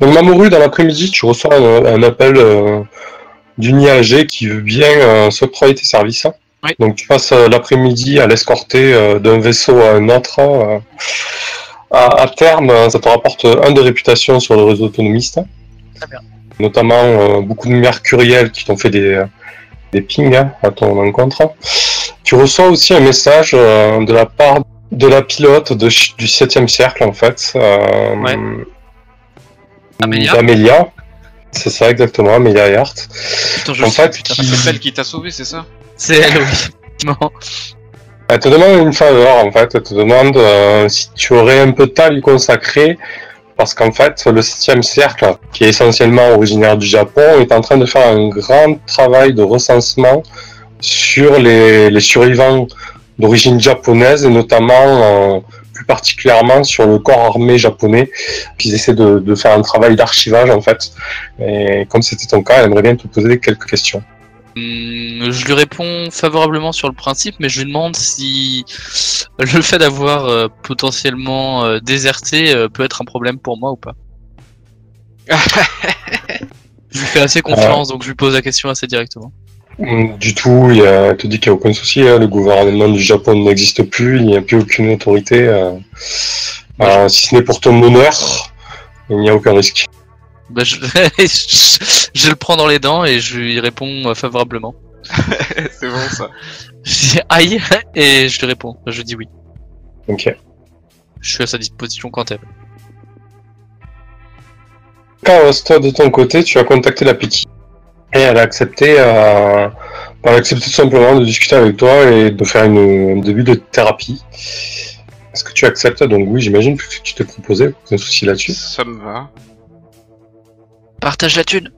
Donc Mamoru, dans l'après-midi, tu reçois un, appel euh, d'une IAG qui veut bien euh, s'octroyer tes services. Oui. Donc tu passes euh, l'après-midi à l'escorter euh, d'un vaisseau à un autre. euh, à, à terme, euh, ça te rapporte un de réputation sur le réseau autonomiste. Très bien. Notamment beaucoup de mercuriels qui t'ont fait des, des pings hein, à ton encontre. Tu reçois aussi un message de la part de la pilote de, du 7 cercle en fait. Ouais. Amélia D'Amélia. C'est ça exactement, Amélia Earhart. Putain, je En sais, fait, putain. qui- C'est elle qui t'a sauvé, c'est ça? C'est elle, oui. Elle te demande une faveur en fait, elle te demande euh, si tu aurais un peu de temps à lui consacrer, parce qu'en fait le 7 cercle, qui est essentiellement originaire du Japon, est en train de faire un grand travail de recensement sur les, les survivants d'origine japonaise, et notamment euh, particulièrement sur le corps armé japonais, qu'ils essaient de, de faire un travail d'archivage en fait. Et comme c'était ton cas, elle aimerait bien te poser quelques questions. Hum, je lui réponds favorablement sur le principe, mais je lui demande si le fait d'avoir euh, potentiellement euh, déserté euh, peut être un problème pour moi ou pas. je lui fais assez confiance, donc je lui pose la question assez directement. Mm, Du tout, il y a, elle te dit qu'il n'y a aucun souci, hein, le gouvernement du Japon n'existe plus, il n'y a plus aucune autorité. euh, euh, si ce n'est pour ton honneur, il n'y a aucun risque. Bah, je... je- je le prends dans les dents et je lui réponds euh, favorablement. c'est bon ça. Je dis aïe et je lui réponds. Je dis oui. Ok. Je suis à sa disposition quand elle. Quand toi de ton côté, tu as contacté la Piki et elle a accepté, euh, elle a accepté tout simplement de discuter avec toi et de faire une, un début de thérapie. Est-ce que tu acceptes? Donc oui, j'imagine que tu t'es proposé, aucun souci là-dessus. Ça me va. Partage la thune.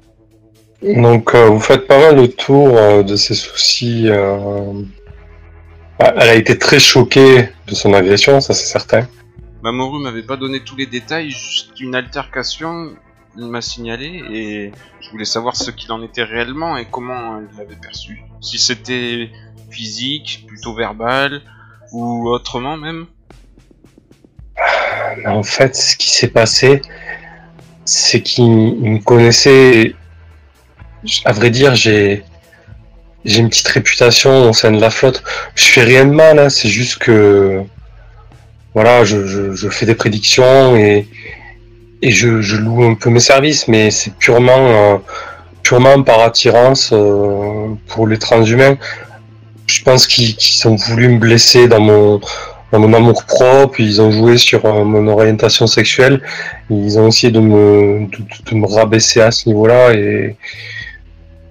Donc euh, vous faites pas mal le tour euh, de ses soucis. euh, bah, Elle a été très choquée de son agression, ça c'est certain. Mamoru m'avait pas donné tous les détails, juste une altercation, m'a signalé et je voulais savoir ce qu'il en était réellement et comment elle l'avait perçu. Si c'était physique, plutôt verbal ou autrement même. En fait, ce qui s'est passé, c'est qu'il il me connaissait. À vrai dire, j'ai j'ai une petite réputation au sein de la flotte. Je fais rien de mal, hein, c'est juste que voilà, je fais des prédictions et et je, je loue un peu mes services, mais c'est purement euh, purement par attirance euh, pour les transhumains. Je pense qu'ils qu'ils ont voulu me blesser dans mon dans mon amour propre, ils ont joué sur euh, mon orientation sexuelle, ils ont essayé de me, de, de me rabaisser à ce niveau-là et,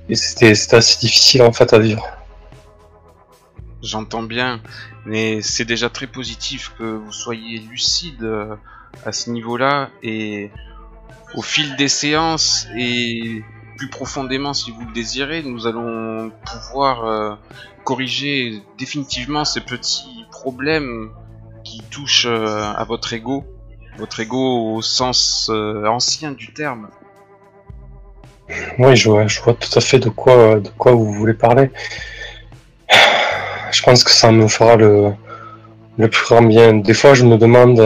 et c'était c'était assez difficile en fait à vivre. J'entends bien, mais c'est déjà très positif que vous soyez lucide euh, à ce niveau-là et au fil des séances et plus profondément si vous le désirez, nous allons pouvoir euh, corriger définitivement ces petits problèmes qui touchent euh, à votre ego, votre ego au sens euh, ancien du terme. Oui, je vois, je vois tout à fait de quoi, de quoi vous voulez parler. Je pense que ça me fera le, le plus grand bien. Des fois, je me demande,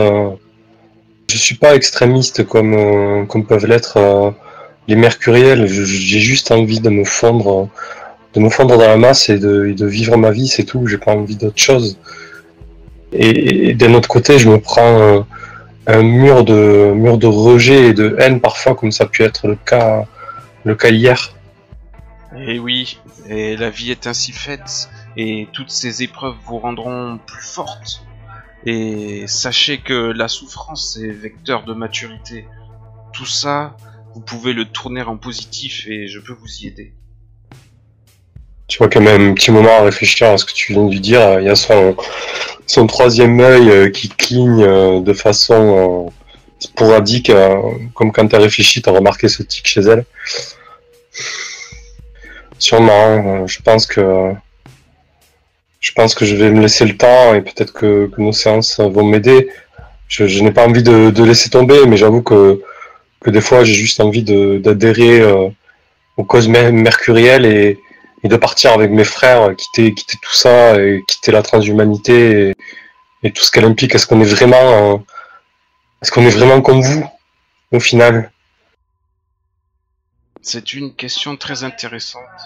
je suis pas extrémiste comme, euh, peuvent l'être euh, les mercuriels. J'ai juste envie de me fondre, de me fondre dans la masse et de, vivre ma vie, c'est tout. J'ai pas envie d'autre chose. Et, d'un autre côté, je me prends euh, un mur de, mur de rejet et de haine parfois, comme ça a pu être le cas, hier. Et oui, et la vie est ainsi faite, et toutes ces épreuves vous rendront plus fortes. Et sachez que la souffrance est vecteur de maturité. Tout ça, vous pouvez le tourner en positif et je peux vous y aider. Tu vois quand même un petit moment à réfléchir à ce que tu viens de lui dire. Il y a son, son troisième œil euh, qui cligne euh, de façon euh, sporadique, euh, comme quand tu as réfléchi, tu as remarqué ce tic chez elle. Sûrement, euh, je pense que je pense que je vais me laisser le temps et peut-être que, que nos séances vont m'aider. Je, je n'ai pas envie de, de laisser tomber, mais j'avoue que, que des fois j'ai juste envie d'adhérer euh, aux causes mer- mercurielles et, et de partir avec mes frères, quitter, quitter tout ça, et quitter la transhumanité et, et tout ce qu'elle implique. Est-ce qu'on est vraiment, euh, est-ce qu'on est vraiment comme vous au final? C'est une question très intéressante.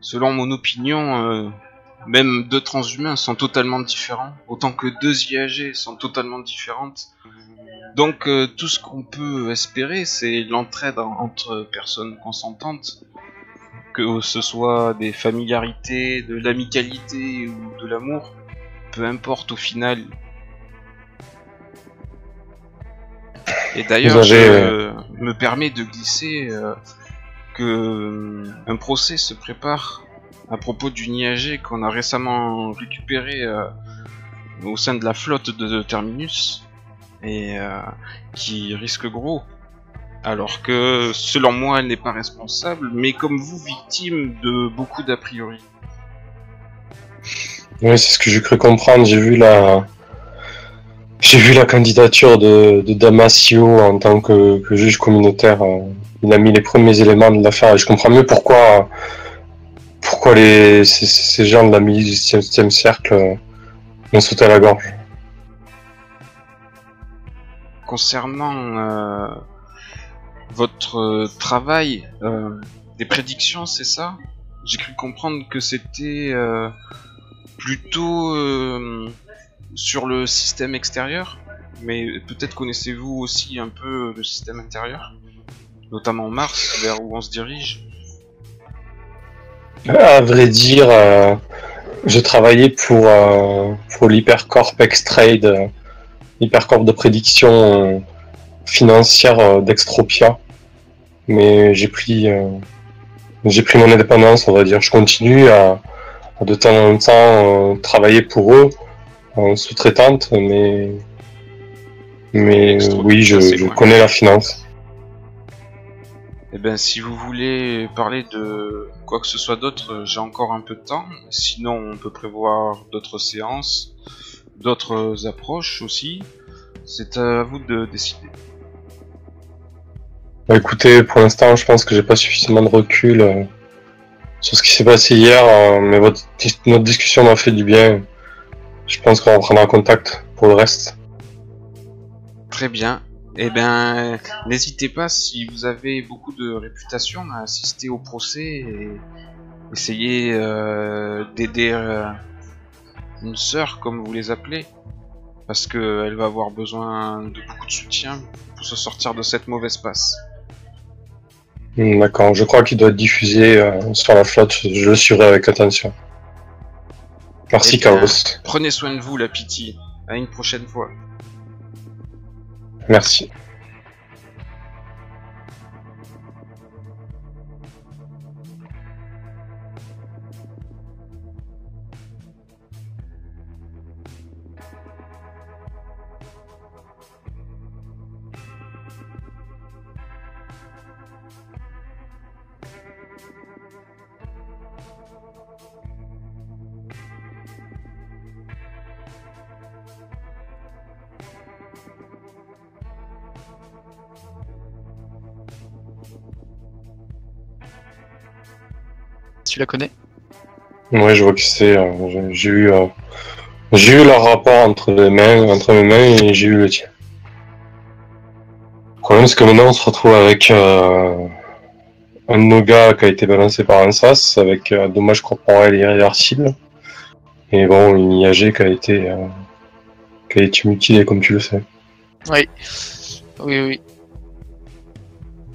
Selon mon opinion, euh, même deux transhumains sont totalement différents, autant que deux IAG sont totalement différentes. Donc euh, tout ce qu'on peut espérer, c'est l'entraide en- entre personnes consentantes, que ce soit des familiarités, de l'amicalité ou de l'amour, peu importe au final. Et d'ailleurs, je me permets de glisser euh, que euh, un procès se prépare à propos d'une IAG qu'on a récemment récupérée euh, au sein de la flotte de, Terminus et euh, qui risque gros. Alors que selon moi elle n'est pas responsable, mais comme vous victime de beaucoup d'a priori. Oui, c'est ce que j'ai cru comprendre. J'ai vu la, candidature de, Damasio en tant que, que juge communautaire. euh, Il a mis les premiers éléments de l'affaire je comprends mieux pourquoi, pourquoi les, ces, ces gens de la milice du 17e cercle euh, ont sauté à la gorge. Concernant euh, votre euh, travail, euh, des prédictions, c'est ça? J'ai cru comprendre que c'était euh, plutôt euh, sur le système extérieur, mais peut-être connaissez-vous aussi un peu le système intérieur, notamment Mars, vers où on se dirige? À vrai dire, euh, je travaillais pour, euh, pour l'Hypercorp X-Trade, euh, l'Hypercorp de prédiction euh, financière euh, d'Extropia. Mais j'ai pris, euh, j'ai pris mon indépendance, on va dire. Je continue à, à de temps en temps euh, travailler pour eux en sous-traitante, mais, mais oui, je, je connais la finance. Eh ben, si vous voulez parler de quoi que ce soit d'autre, j'ai encore un peu de temps. Sinon, on peut prévoir d'autres séances, d'autres approches aussi. C'est à vous de décider. Bah, écoutez, pour l'instant, je pense que j'ai pas suffisamment de recul euh, sur ce qui s'est passé hier, euh, mais votre, notre discussion m'a fait du bien. Je pense qu'on reprendra contact pour le reste. Très bien. Eh ben, n'hésitez pas si vous avez beaucoup de réputation à assister au procès et essayer euh, d'aider euh, une sœur, comme vous les appelez, parce que elle va avoir besoin de beaucoup de soutien pour se sortir de cette mauvaise passe. Hmm, D'accord, je crois qu'il doit être diffusé euh, sur la flotte, je le suivrai avec attention. Merci Eh bien, Carlos. Prenez soin de vous, la pitié. À une prochaine fois. Merci. Tu la connais? Ouais, je vois que c'est. euh, j'ai- eu, euh, j'ai eu leur rapport entre les mains, entre mes mains et j'ai eu le tien. Le problème, c'est que maintenant, on se retrouve avec euh, un de nos gars qui a été balancé par un sas avec euh, dommage corporel irréversible. Et bon, une IAG qui a été, qui a été mutilée, comme tu le sais. Oui. Oui, oui.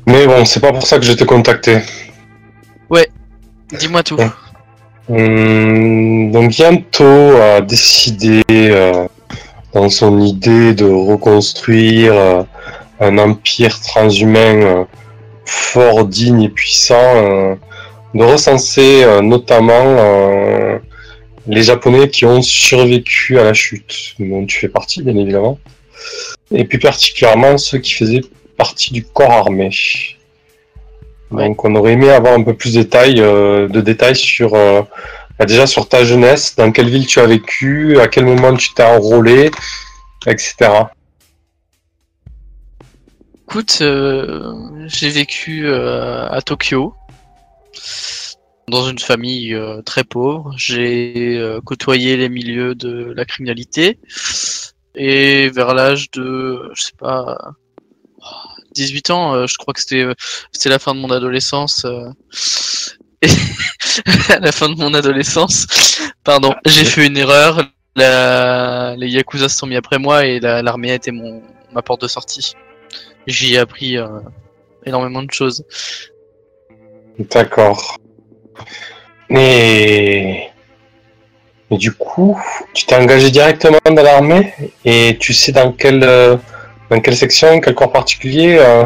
Mais bon, c'est pas pour ça que je t'ai contacté. Dis-moi tout. Hum, donc bientôt a décidé euh, dans son idée de reconstruire euh, un empire transhumain euh, fort, digne et puissant, de recenser notamment les Japonais qui ont survécu à la chute, dont tu fais partie bien évidemment, et plus particulièrement ceux qui faisaient partie du corps armé. Ouais. Donc on aurait aimé avoir un peu plus de détails, euh, de détails sur euh, bah, déjà sur ta jeunesse, dans quelle ville tu as vécu, à quel moment tu t'es enrôlé, etc. Écoute, euh, j'ai vécu à Tokyo, dans une famille très pauvre. J'ai côtoyé les milieux de la criminalité. Et vers l'âge de, je sais pas, 18 ans, euh, je crois que c'était euh, c'était la fin de mon adolescence. euh, la fin de mon adolescence, pardon, j'ai fait une erreur. La... Les Yakuza se sont mis après moi et la- l'armée a été mon ma porte de sortie. J'y ai appris énormément de choses. D'accord. Et... et du coup, tu t'es engagé directement dans l'armée et tu sais dans euh, dans quelle section, quel corps particulier euh,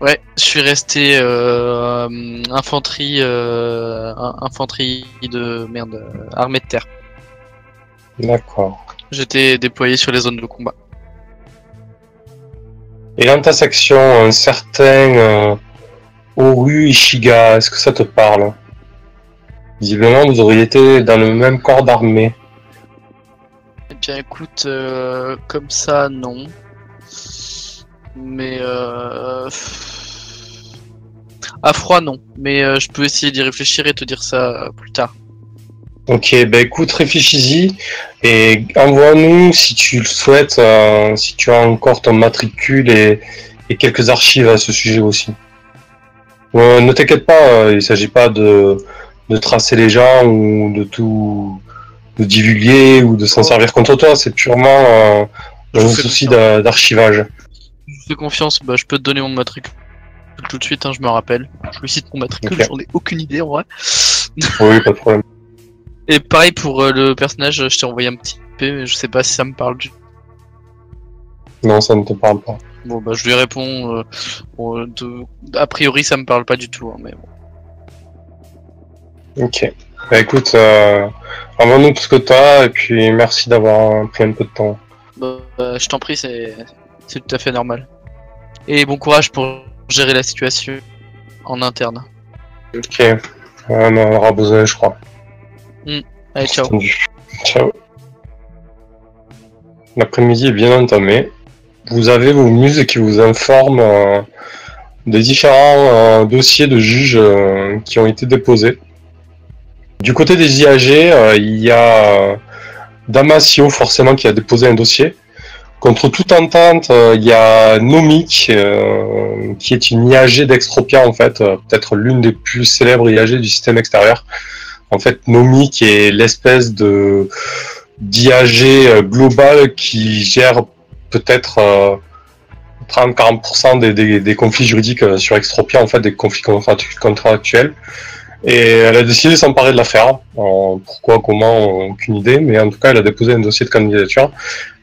Ouais, je suis resté euh, infanterie euh, in- infanterie de merde armée de terre. D'accord. J'étais déployé sur les zones de combat. Et dans ta section, un certain Oru Ishiga, est-ce que ça te parle? Visiblement, vous auriez été dans le même corps d'armée. Eh bien, écoute, comme ça, non. Mais euh... à froid, non. Mais euh, je peux essayer d'y réfléchir et te dire ça euh, plus tard. Ok, bah écoute, réfléchis-y et envoie-nous si tu le souhaites, euh, si tu as encore ton matricule et, et quelques archives à ce sujet aussi. Euh, ne t'inquiète pas, euh, il s'agit pas de, de tracer les gens ou de tout de divulguer ou de s'en servir contre toi, c'est purement euh, Je un souci d'archivage. Je fais confiance, bah, je peux te donner mon matricule tout de suite, hein, je me rappelle. Je lui cite mon matricule, j'en ai aucune idée en vrai. Oui, pas de problème. Et pareil pour euh, le personnage, je t'ai envoyé un petit P, mais je sais pas si ça me parle du Non, ça ne te parle pas. Bon bah je lui réponds. euh, bon, euh, de... A priori ça me parle pas du tout, hein, mais bon. Ok. Bah écoute, euh, envoie-nous tout ce que t'as et puis merci d'avoir pris un peu de temps. Bah, je t'en prie, c'est c'est tout à fait normal. Et bon courage pour gérer la situation en interne. Ok. On en aura besoin, je crois. Allez ciao. Ciao. L'après-midi est bien entamé. Vous avez vos muses qui vous informent euh, des différents euh, dossiers de juges euh, qui ont été déposés. Du côté des IAG, il y a Damasio forcément qui a déposé un dossier. Contre toute entente, euh, il y a Nomic euh, qui est une IAG d'Extropia en fait, euh, peut-être l'une des plus célèbres IAG du système extérieur. En fait, Nomi qui est l'espèce de d'IAG global qui gère peut-être euh, 30-40% des, des, conflits juridiques sur Extropia, en fait, des conflits contractu- contractuels. Et elle a décidé de s'emparer de l'affaire. Pourquoi, comment, aucune idée, mais en tout cas, elle a déposé un dossier de candidature.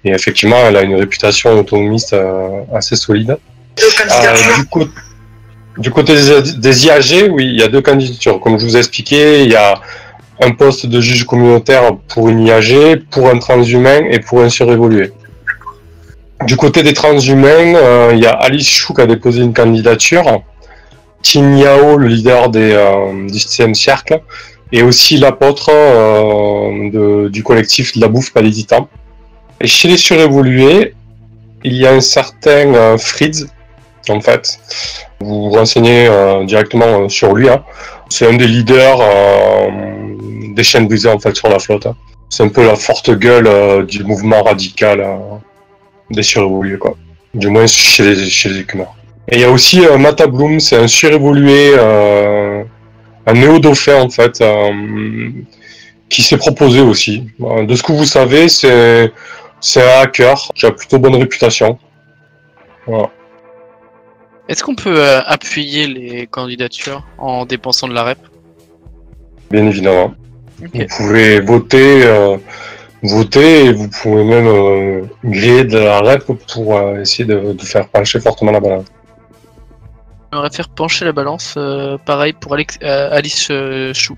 Et effectivement, elle a une réputation autonomiste euh, assez solide. Euh, du, co- du côté des, des IAG, oui, il y a deux candidatures. Comme je vous ai expliqué, il y a un poste de juge communautaire pour une IAG, pour un transhumain et pour un surévolué. Du côté des transhumains, euh, il y a Alice Chou qui a déposé une candidature, Tin Yao, le leader des, euh, du 7 cercle, et aussi l'apôtre euh, du collectif de la bouffe titans. Et chez les surévolués, il y a un certain euh, Fritz, en fait. Vous vous renseignez euh, directement euh, sur lui. hein. C'est un des leaders euh, des chaînes brisées en fait sur la flotte. hein. C'est un peu la forte gueule du mouvement radical des surévolués, quoi. Du moins chez les, chez les écumeurs. Et il y a aussi euh, Mata Bloom, c'est un surévolué, euh, un néo-dauphin en fait, euh, qui s'est proposé aussi. De ce que vous savez, c'est un hacker qui a plutôt bonne réputation. Voilà. Est-ce qu'on peut euh, appuyer les candidatures en dépensant de la rep? Bien évidemment. Vous pouvez voter, euh, voter et vous pouvez même euh, griller de la rep pour euh, essayer de, de faire pencher fortement la balance. J'aimerais faire pencher la balance, euh, pareil pour Alex, euh, Alice euh, Chou.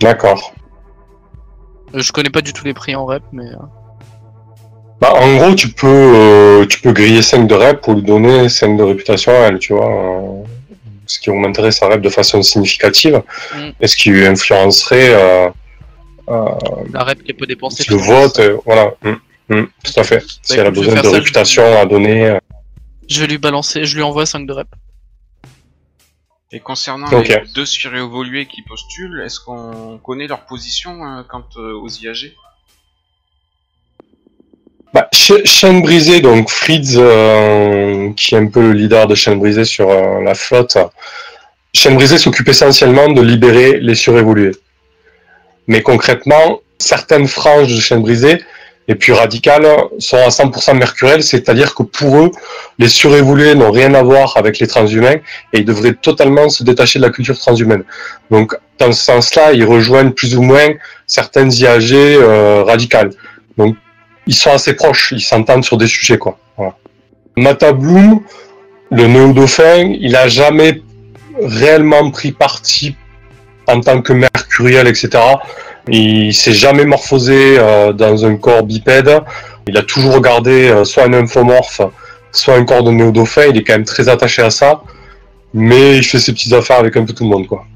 D'accord. Je connais pas du tout les prix en rep, mais Bah, en gros, tu peux, tu peux griller 5 de rep pour lui donner 5 de réputation à elle, tu vois. ce qui augmenterait sa rep de façon significative Mm. et ce qui influencerait la rep qu'elle peut dépenser. le vote. voilà. Mm, mm, tout à fait. Si elle a besoin de ça, je- réputation à donner. Je vais lui balancer, je lui envoie 5 de rep. Et concernant les deux surévolués qui postulent, est-ce qu'on connaît leur position euh, quant euh, aux IAG Bah, Ch- Chaîne Brisée, donc Fritz, euh, qui est un peu le leader de Chaîne Brisée sur euh, la flotte, Chaîne Brisée s'occupe essentiellement de libérer les surévolués. Mais concrètement, certaines franges de Chaîne Brisée, les plus radicales, sont à 100% mercurielles, c'est-à-dire que pour eux, les surévolués n'ont rien à voir avec les transhumains et ils devraient totalement se détacher de la culture transhumaine. Donc, dans ce sens-là, ils rejoignent plus ou moins certaines IAG euh, radicales. Donc, ils sont assez proches, ils s'entendent sur des sujets, quoi. Voilà. Mata Bloom, le néo-dauphin, il a jamais réellement pris parti en tant que mercuriel, etc. Il s'est jamais morphosé euh, dans un corps bipède. Il a toujours regardé euh, soit un infomorphe, soit un corps de néo-dauphin. Il est quand même très attaché à ça. Mais il fait ses petites affaires avec un peu tout le monde, quoi.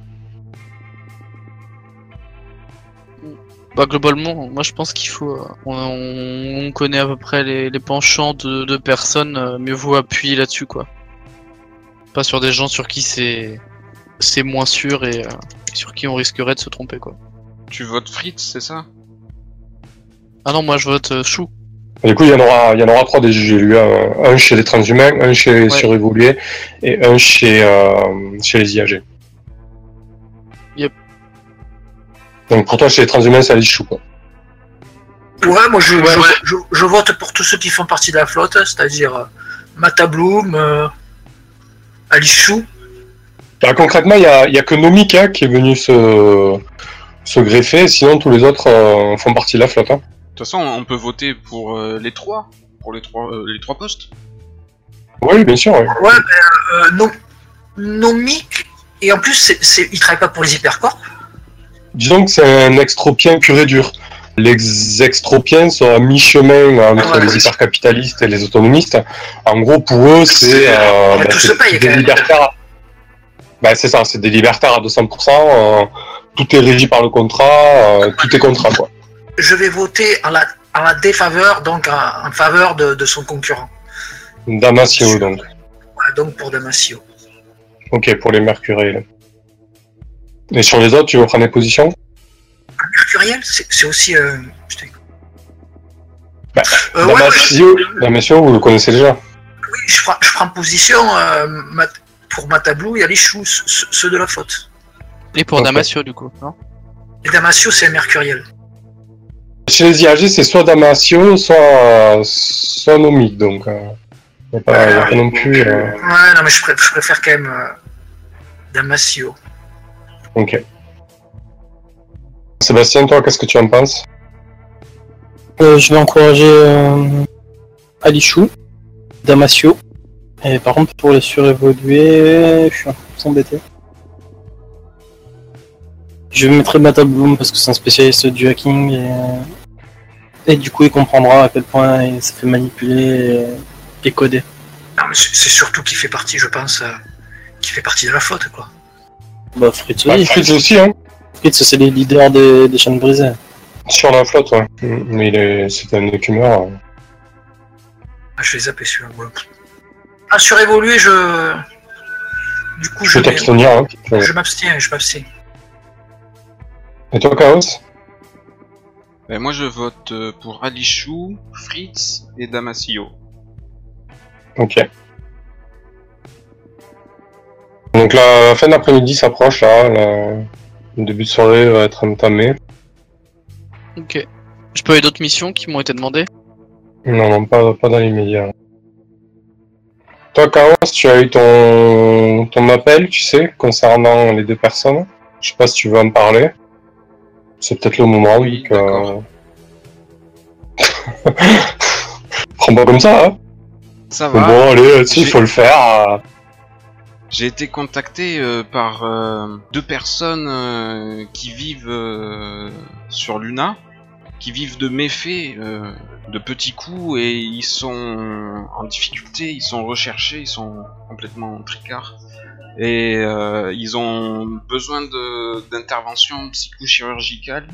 Bah globalement, moi je pense qu'il faut. euh, On, on connaît à peu près les, penchants de, personnes, mieux vaut appuyer là-dessus quoi. Pas sur des gens sur qui c'est moins sûr et sur qui on risquerait de se tromper quoi. Tu votes Fritz, c'est ça? Ah non, moi je vote euh, Chou. Et du coup, il y en aura, il y en aura trois des jugés. Lui, un, un chez les transhumains, un chez les Ouais. surévolués et un chez, euh, chez les IAG. Yep. Donc pour toi, chez les transhumains, c'est Alice Chou, quoi. Ouais, moi je, Ouais, je, ouais. je- je vote pour tous ceux qui font partie de la flotte, c'est-à-dire euh, Mata Bloom, euh, Alice Chou. Bah, concrètement, il y a, il y a que Nomika qui est venu se, se greffer, sinon tous les autres euh, font partie de la flotte. Hein. De toute façon, on peut voter pour euh, les trois, pour les trois, euh, les trois postes. Oui, bien sûr. oui. Ouais, ben, euh, Nom- Nomic, et en plus, c'est, c'est, il travaille pas pour les hypercorps. Disons que c'est un extropien pur et dur. Les extropiens sont à mi-chemin entre Ouais, les ouais. hypercapitalistes et les autonomistes. En gros, pour eux, c'est euh, Mais bah, des même. libertaires. Bah, c'est ça, c'est des libertaires à 200%. Tout est régi par le contrat, euh, tout est contrat, quoi. Je vais voter en la, en la défaveur, donc en, en faveur de, de son concurrent. Damasio, donc. Ouais, donc pour Damasio. Ok, pour les mercuriels. Et sur les autres, tu veux prendre des positions? Mercuriel, c'est, aussi. Euh. Bah, Euh, ouais, ouais, Damasio, Damasio, vous le connaissez déjà. oui, je, prends, je prends position euh, Mat- pour Matablou et Alice Chou, ceux ceux de la flotte. Et pour. Damasio du coup, non Et Damasio, c'est Mercuriel. Chez les IAG, c'est soit Damasio, soit, soit Nomic, donc. Euh, pas, pas non plus. euh, Ouais, non, mais je, je préfère quand même euh, Damasio. Ok. Sébastien, toi, qu'est-ce que tu en penses? Euh, je vais encourager euh, Alichou, Damasio. Et par contre, pour les surévoluer, je suis un peu embêté. Je mettrai Mata Bloom parce que c'est un spécialiste du hacking et, et du coup il comprendra à quel point il se fait manipuler et, et coder. Non, mais c'est surtout qu'il fait partie, je pense, euh, qui fait partie de la flotte, quoi. Bah Fritz bah, aussi. Fritz aussi, hein Fritz c'est les leaders des, des chaînes brisées. Sur la flotte, ouais. Mais il est, c'est un écumeur. Ah, je vais zapper celui-là. ouais. Ah, surévolué, je. Du coup, Je je, t'abstenir, hein. Je m'abstiens, je m'abstiens. Et toi, Chaos Ben, moi, je vote euh, pour Alichou, Fritz et Damasio. Ok. Donc la fin d'après-midi s'approche là, la- le début de soirée va être entamé. Ok. Je peux avoir d'autres missions qui m'ont été demandées? Non, non, pas, pas dans l'immédiat. Toi, Chaos, tu as eu ton, ton appel, tu sais, concernant les deux personnes. Je sais pas si tu veux en parler. C'est peut-être le moment, Oui, donc, euh, d'accord. Prends pas comme ça, hein. Ça va. Bon, allez, J'ai- faut le faire. euh. J'ai été contacté euh, par euh, deux personnes euh, qui vivent sur Luna, qui vivent de méfaits, de petits coups, et ils sont en difficulté, ils sont recherchés, ils sont complètement tricards. Et euh, ils ont besoin de- d'intervention psychochirurgicale.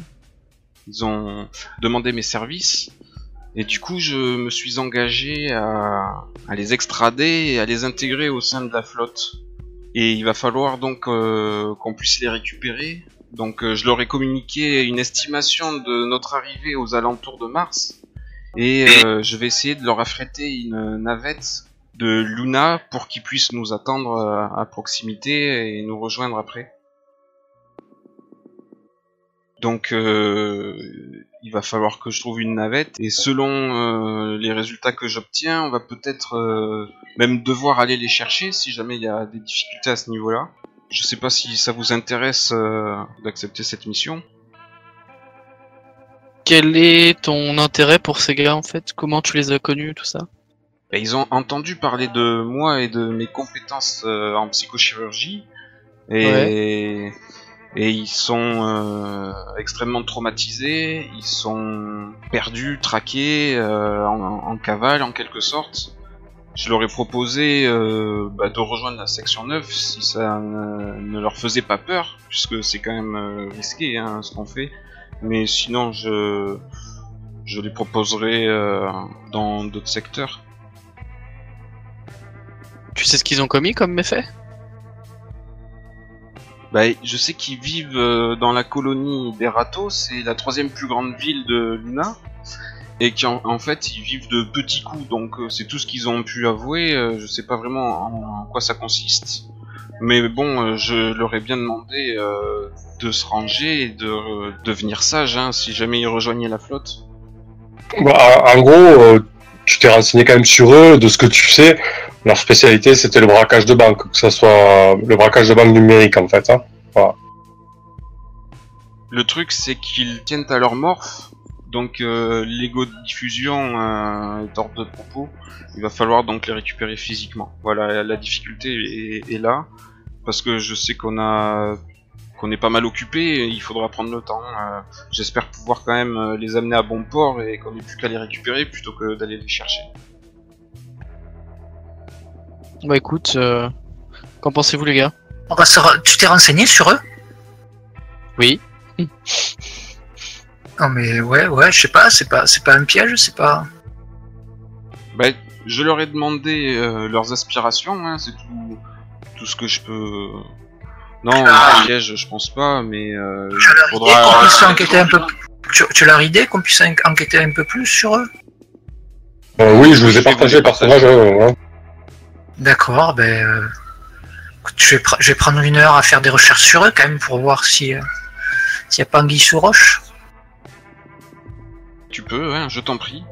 Ils ont demandé mes services. Et du coup, je me suis engagé à, à les extrader et à les intégrer au sein de la flotte. Et il va falloir donc euh, qu'on puisse les récupérer. Donc euh, je leur ai communiqué une estimation de notre arrivée aux alentours de mars. Et euh, je vais essayer de leur affréter une navette de Luna pour qu'ils puissent nous attendre euh, à proximité et nous rejoindre après. Donc euh, il va falloir que je trouve une navette et selon euh, les résultats que j'obtiens, on va peut-être même devoir aller les chercher si jamais il y a des difficultés à ce niveau-là. Je sais pas si ça vous intéresse d'accepter cette mission. Quel est ton intérêt pour ces gars en fait? Comment tu les as connus, tout ça? Bah, ils ont entendu parler de moi et de mes compétences euh, en psychochirurgie et et ils sont euh, extrêmement traumatisés, ils sont perdus, traqués, euh, en, en cavale en quelque sorte. Je leur ai proposé bah, de rejoindre la section 9 si ça ne, ne leur faisait pas peur, puisque c'est quand même risqué hein, ce qu'on fait. Mais sinon, je, je les proposerai dans d'autres secteurs. Tu sais ce qu'ils ont commis comme méfait Bah, je sais qu'ils vivent euh, dans la colonie des Ratos, c'est la troisième plus grande ville de Luna, et qu'en en fait ils vivent de petits coups, donc euh, c'est tout ce qu'ils ont pu avouer. euh, je sais pas vraiment en, en quoi ça consiste, mais bon, je leur ai bien demandé euh, de se ranger et de euh, devenir sages hein, si jamais ils rejoignaient la flotte. Bah, en gros, euh, tu t'es renseigné quand même sur eux, de ce que tu sais. Leur spécialité, c'était le braquage de banque, que ce soit le braquage de banque numérique en fait. Hein. Le truc, c'est qu'ils tiennent à leur morph, donc euh, l'ego de diffusion euh, est hors de propos. Il va falloir donc les récupérer physiquement. Voilà, la difficulté est, est là, parce que je sais qu'on a qu'on est pas mal occupé, il faudra prendre le temps. Euh, J'espère pouvoir quand même euh, les amener à bon port et qu'on ait plus qu'à les récupérer plutôt que d'aller les chercher. Bah écoute, euh, qu'en pensez-vous les gars? On va se re- Tu t'es renseigné sur eux? Oui. Non mais ouais, ouais, je sais pas, c'est pas, c'est pas un piège, c'est pas. Bah, je leur ai demandé euh, leurs aspirations, hein, c'est tout, tout ce que je peux. Non, Ah. un piège, je pense pas, mais euh, Tu as il leur idée faudra. qu'on puisse enquêter un peu. Tu, tu as leur idée qu'on puisse en- enquêter un peu plus sur eux? Euh, oui, je vous ai partagé le personnage. D'accord, ben. euh, je, vais pr- je vais prendre une heure à faire des recherches sur eux quand même pour voir si. euh, S'il n'y a pas anguille sous roche. Tu peux, hein, je t'en prie.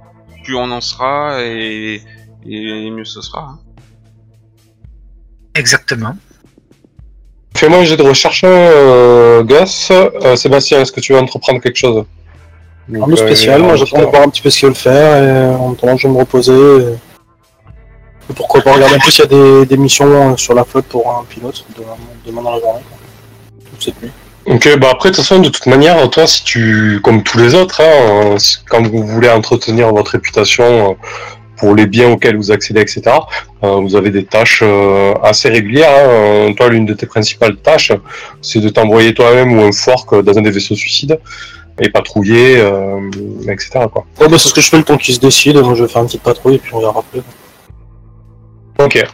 Plus on en sera et, et mieux ce sera. hein. Exactement. Fais-moi un jet de recherche, euh, Gus. Euh, Sébastien, est-ce que tu veux entreprendre quelque chose? Un peu spécial, moi j'attends de voir un petit peu ce qu'ils veulent faire et en même temps je vais me reposer. Et... et pourquoi pas regarder en plus il y a des, des missions euh, sur la flotte pour un pilote demain, demain dans la journée. quoi. Toute cette nuit. Ok, bah après, de toute façon, de toute manière, toi, si tu, comme tous les autres, hein, quand vous voulez entretenir votre réputation euh, pour les biens auxquels vous accédez, etc., euh, vous avez des tâches euh, assez régulières. hein. Euh, Toi, l'une de tes principales tâches, c'est de t'envoyer toi-même ou un fork dans un des vaisseaux suicides et patrouiller, euh, etc. Quoi. Bah, c'est ce que je fais le temps qu'ils se décident. Moi je vais faire une petite patrouille et puis on verra après. Ok.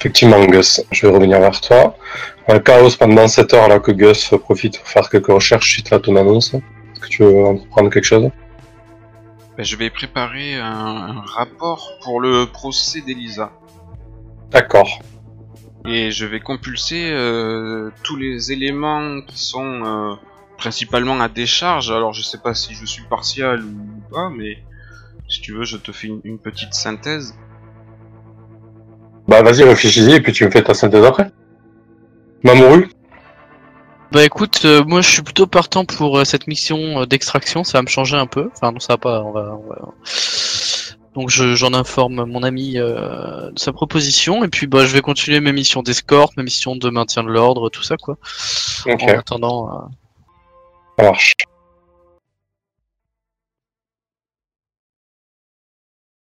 Effectivement, Gus, je vais revenir vers toi. Euh, Chaos, pendant cette heure-là que Gus profite pour faire quelques recherches suite à ton annonce, est-ce que tu veux entreprendre quelque chose? Bah, je vais préparer un, un rapport pour le procès d'Elisa. D'accord. Et je vais compulser euh, tous les éléments qui sont euh, principalement à décharge. Alors je sais pas si je suis partial ou pas, mais si tu veux, je te fais une, une petite synthèse. Bah vas-y, réfléchis-y et puis tu me fais ta synthèse après. Mamoru? Bah écoute, euh, moi je suis plutôt partant pour euh, cette mission euh, d'extraction, ça va me changer un peu. Enfin non, ça va pas, on va... on va- Donc je- j'en informe mon ami euh, de sa proposition, et puis bah je vais continuer mes missions d'escorte, mes missions de maintien de l'ordre, tout ça quoi. Ok, En attendant... euh, ça marche.